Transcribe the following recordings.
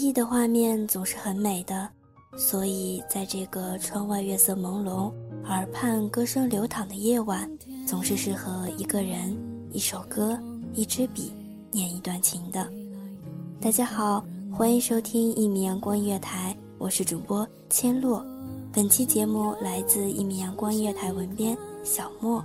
忆的画面总是很美的，所以在这个窗外月色朦胧、耳畔歌声流淌的夜晚，总是适合一个人、一首歌、一支笔，念一段情的。大家好，欢迎收听一米阳光音乐台，我是主播千落。本期节目来自一米阳光音乐台文编小莫。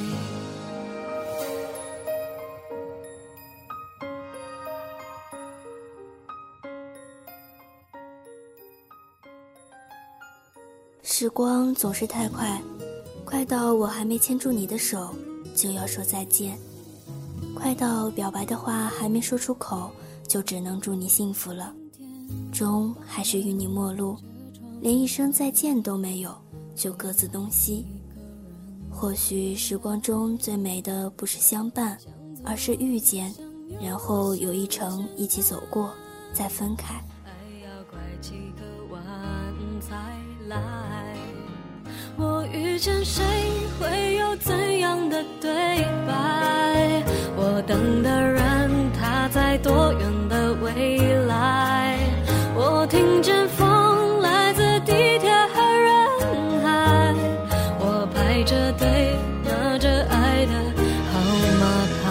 时光总是太快，快到我还没牵住你的手，就要说再见；快到表白的话还没说出口，就只能祝你幸福了。终还是与你陌路，连一声再见都没有，就各自东西。或许时光中最美的不是相伴，而是遇见，然后有一程一起走过，再分开。爱要拐几个弯才来。见谁会有怎样的对白？我等的人他在多远的未来？我听见风来自地铁和人海。我排着队拿着爱的号码牌。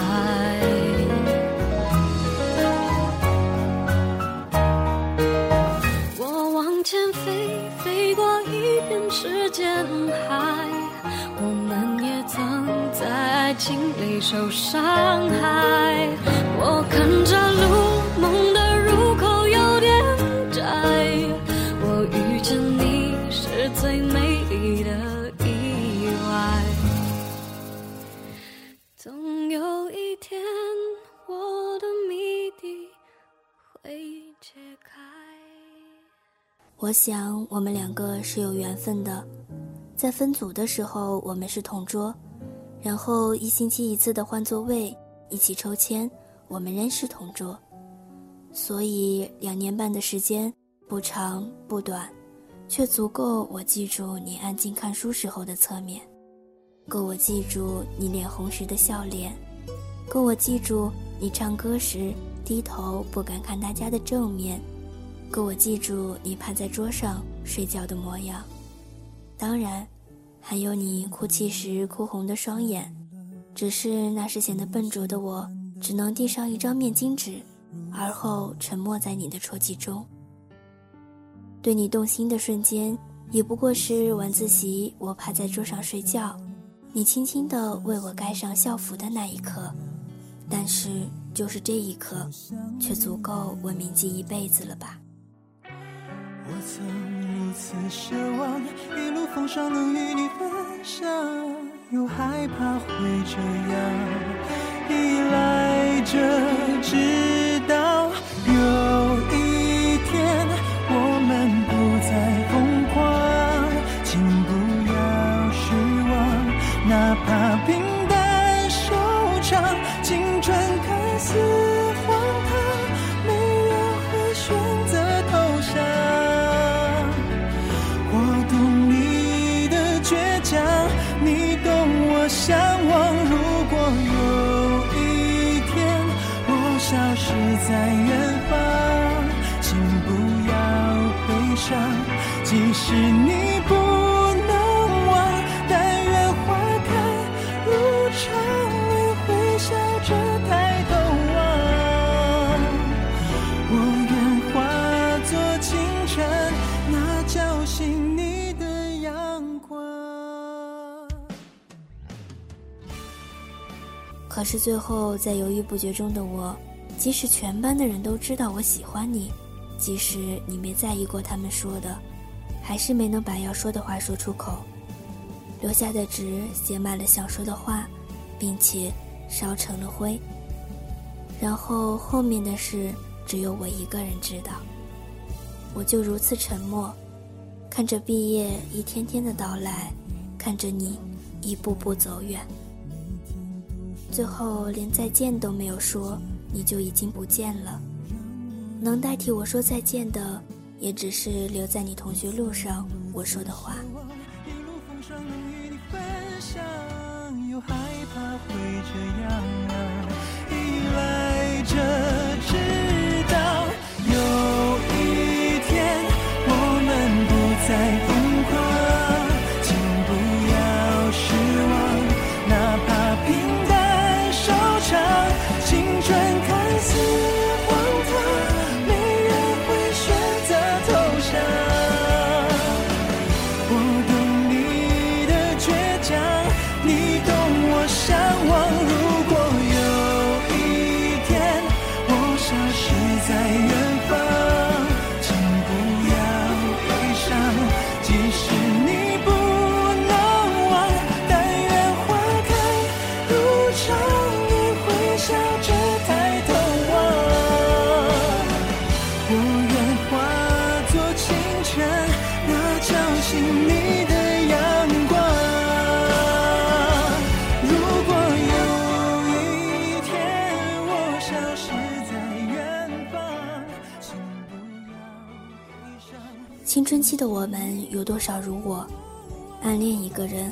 我往前飞，飞过一片时间在爱情里受伤害。我看着路，梦的入口有点窄。我遇见你是最美丽的意外。总有一天，我的谜底会解开。我想我们两个是有缘分的，在分组的时候我们是同桌，然后一星期一次的换座位，一起抽签，我们仍是同桌。所以两年半的时间不长不短，却足够我记住你安静看书时候的侧面，够我记住你脸红时的笑脸，够我记住你唱歌时低头不敢看大家的正面，够我记住你趴在桌上睡觉的模样。当然，还有你哭泣时哭红的双眼。只是那时显得笨拙的我，只能递上一张面巾纸，而后沉默在你的啜泣中。对你动心的瞬间，也不过是晚自习我趴在桌上睡觉，你轻轻地为我盖上校服的那一刻。但是，就是这一刻，却足够我铭记一辈子了吧？我曾一次奢望，一路风霜能与你分享，又害怕会这样依赖着，直到有一天我们不再疯狂，请不要失望，哪怕是你不能忘，但愿花开路长，你会笑着抬头望。我愿化作清晨，那叫醒你的阳光。可是最后，在犹豫不决中的我，即使全班的人都知道我喜欢你，即使你没在意过他们说的，还是没能把要说的话说出口。留下的纸写满了想说的话，并且烧成了灰。然后后面的事，只有我一个人知道。我就如此沉默，看着毕业一天天的到来，看着你一步步走远。最后连再见都没有说，你就已经不见了。能代替我说再见的，也只是留在你同学录上我说的话。的我们有多少如我，暗恋一个人，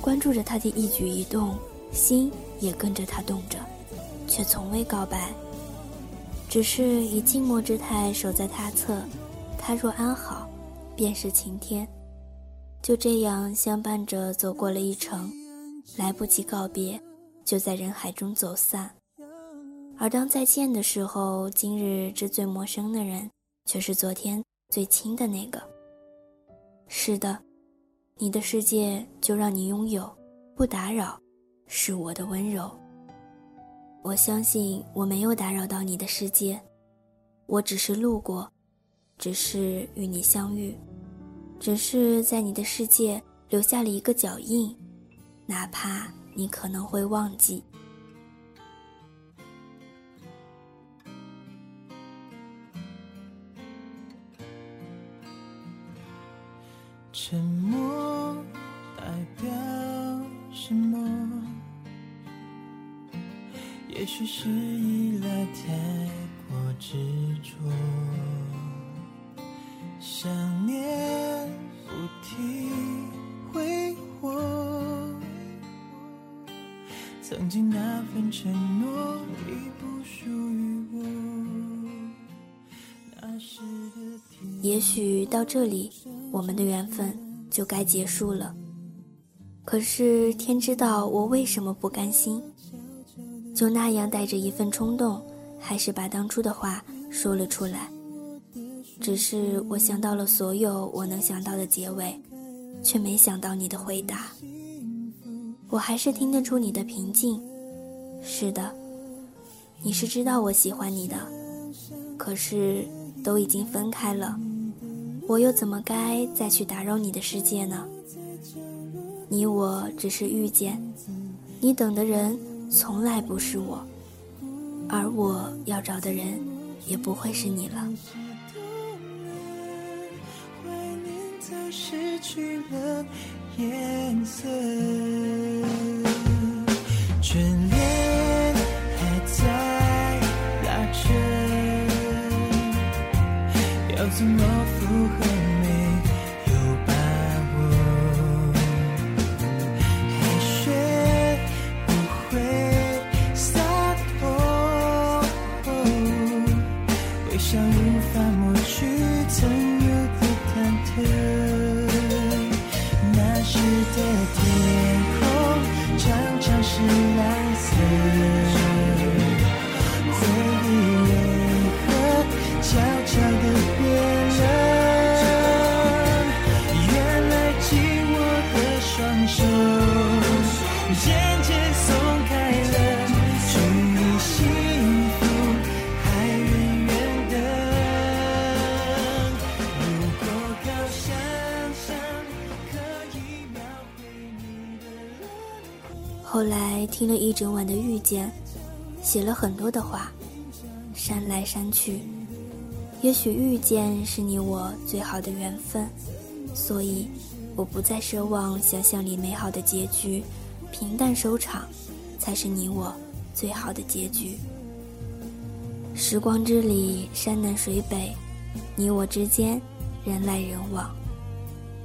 关注着他的一举一动，心也跟着他动着，却从未告白，只是以静默之态守在他侧，他若安好，便是晴天。就这样相伴着走过了一程，来不及告别，就在人海中走散。而当再见的时候，今日之最陌生的人，却是昨天最亲的那个。是的，你的世界就让你拥有，不打扰，是我的温柔。我相信我没有打扰到你的世界，我只是路过，只是与你相遇，只是在你的世界留下了一个脚印，哪怕你可能会忘记。沉默代表什么？也许是依赖太过执着，想念不停挥霍，曾经那份承诺已不属于我。那时的天。也许到这里，我们的缘分就该结束了。可是天知道我为什么不甘心，就那样带着一份冲动，还是把当初的话说了出来。只是我想到了所有我能想到的结尾，却没想到你的回答。我还是听得出你的平静。是的，你是知道我喜欢你的，可是都已经分开了，我又怎么该再去打扰你的世界呢？你我只是遇见，你等的人从来不是我，而我要找的人也不会是你了。怀念失去了颜色，后来听了一整晚的遇见，写了很多的话，删来删去。也许遇见是你我最好的缘分，所以我不再奢望想象里美好的结局，平淡收场，才是你我最好的结局。时光之里，山南水北，你我之间，人来人往，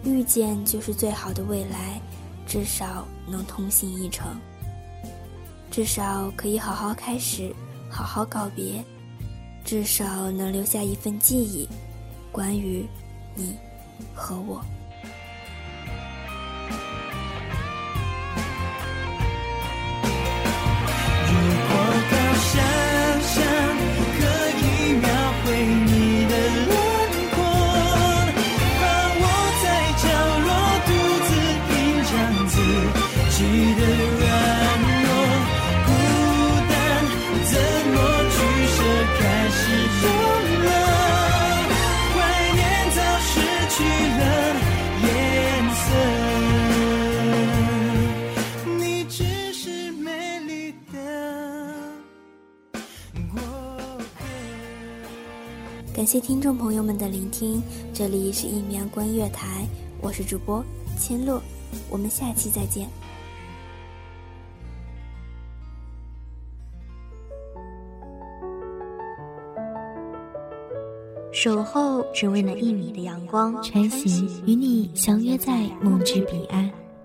遇见就是最好的未来，至少能同行一程。至少可以好好开始，好好告别，至少能留下一份记忆，关于你和我。感谢听众朋友们的聆听，这里是一米阳光音乐台，我是主播千落，我们下期再见。守候只为那一米的阳光，穿行与你相约在梦之彼岸。